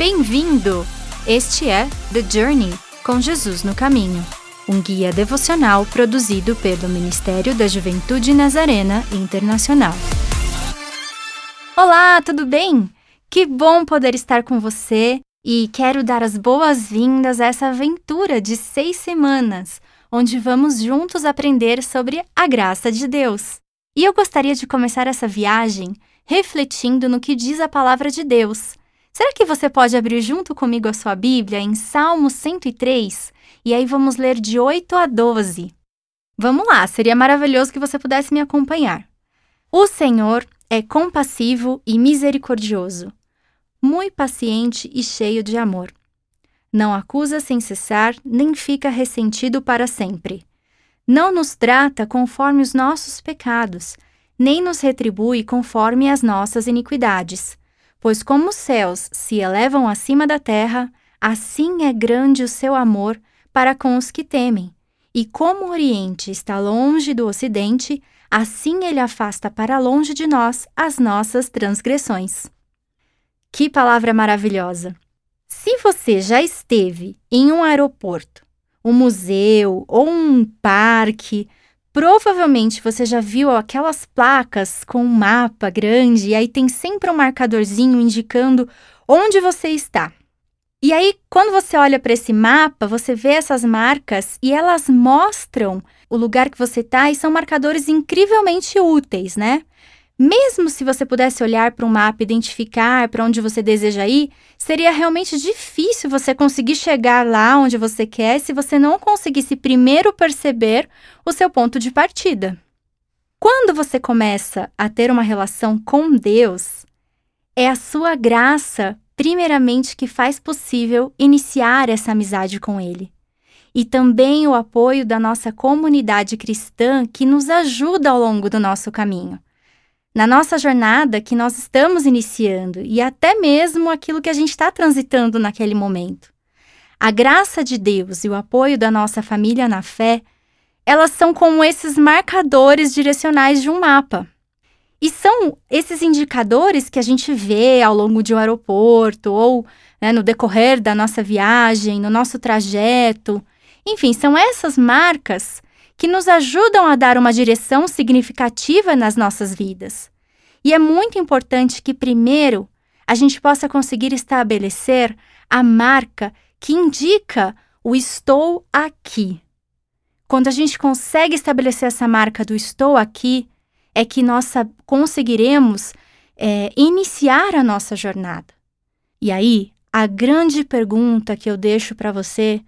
Bem-vindo! Este é The Journey com Jesus no Caminho, um guia devocional produzido pelo Ministério da Juventude Nazarena Internacional. Olá, tudo bem? Que bom poder estar com você e quero dar as boas-vindas a essa aventura de seis semanas, onde vamos juntos aprender sobre a graça de Deus. E eu gostaria de começar essa viagem refletindo no que diz a palavra de Deus Será que você pode abrir junto comigo a sua Bíblia em Salmo 103? E aí vamos ler de 8 a 12. Vamos lá, seria maravilhoso que você pudesse me acompanhar. O Senhor é compassivo e misericordioso, muito paciente e cheio de amor. Não acusa sem cessar, nem fica ressentido para sempre. Não nos trata conforme os nossos pecados, nem nos retribui conforme as nossas iniquidades. Pois como os céus se elevam acima da terra, assim é grande o seu amor para com os que temem. E como o Oriente está longe do Ocidente, assim ele afasta para longe de nós as nossas transgressões. Que palavra maravilhosa! Se você já esteve em um aeroporto, um museu ou um parque, Provavelmente você já viu aquelas placas com um mapa grande e aí tem sempre um marcadorzinho indicando onde você está. E aí, quando você olha para esse mapa, você vê essas marcas e elas mostram o lugar que você está e são marcadores incrivelmente úteis, né? Mesmo se você pudesse olhar para um mapa e identificar para onde você deseja ir, seria realmente difícil você conseguir chegar lá onde você quer se você não conseguisse primeiro perceber o seu ponto de partida. Quando você começa a ter uma relação com Deus, é a sua graça, primeiramente, que faz possível iniciar essa amizade com Ele. E também o apoio da nossa comunidade cristã que nos ajuda ao longo do nosso caminho na nossa jornada que nós estamos iniciando e até mesmo aquilo que a gente está transitando naquele momento. A graça de Deus e o apoio da nossa família na fé, elas são como esses marcadores direcionais de um mapa. E são esses indicadores que a gente vê ao longo de um aeroporto ou né, no decorrer da nossa viagem, no nosso trajeto. Enfim, são essas marcas que nos ajudam a dar uma direção significativa nas nossas vidas. E é muito importante que, primeiro, a gente possa conseguir estabelecer a marca que indica o estou aqui. Quando a gente consegue estabelecer essa marca do estou aqui, é que nós conseguiremos é, iniciar a nossa jornada. E aí, a grande pergunta que eu deixo para você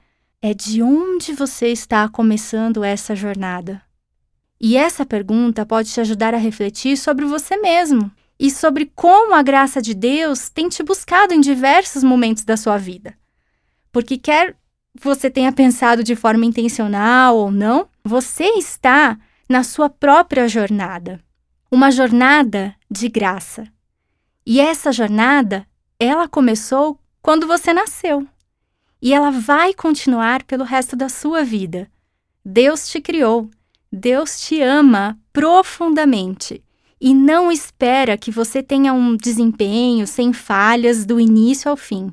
é de onde você está começando essa jornada? E essa pergunta pode te ajudar a refletir sobre você mesmo e sobre como a graça de Deus tem te buscado em diversos momentos da sua vida. Porque quer você tenha pensado de forma intencional ou não, você está na sua própria jornada. Uma jornada de graça. E essa jornada, ela começou quando você nasceu e ela vai continuar pelo resto da sua vida. Deus te criou, Deus te ama profundamente e não espera que você tenha um desempenho sem falhas do início ao fim.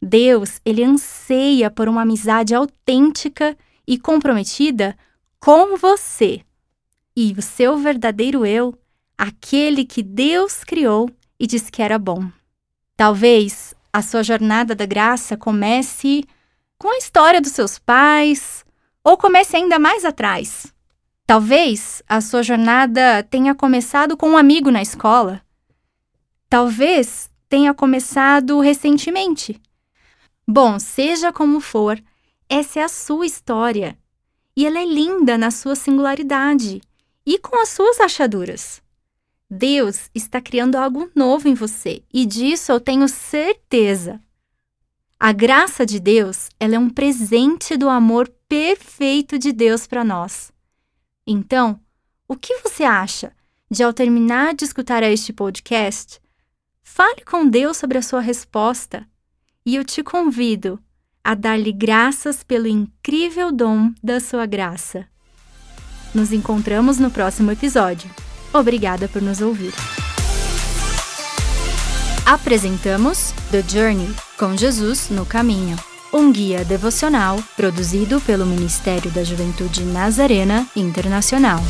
Deus, ele anseia por uma amizade autêntica e comprometida com você. E o seu verdadeiro eu, aquele que Deus criou e disse que era bom. Talvez a sua jornada da graça comece com a história dos seus pais ou comece ainda mais atrás. Talvez a sua jornada tenha começado com um amigo na escola. Talvez tenha começado recentemente. Bom, seja como for, essa é a sua história. E ela é linda na sua singularidade e com as suas achaduras. Deus está criando algo novo em você e disso eu tenho certeza. A graça de Deus, ela é um presente do amor perfeito de Deus para nós. Então, o que você acha de ao terminar de escutar este podcast, fale com Deus sobre a sua resposta e eu te convido a dar-lhe graças pelo incrível dom da sua graça. Nos encontramos no próximo episódio. Obrigada por nos ouvir. Apresentamos The Journey Com Jesus no Caminho. Um guia devocional produzido pelo Ministério da Juventude Nazarena Internacional.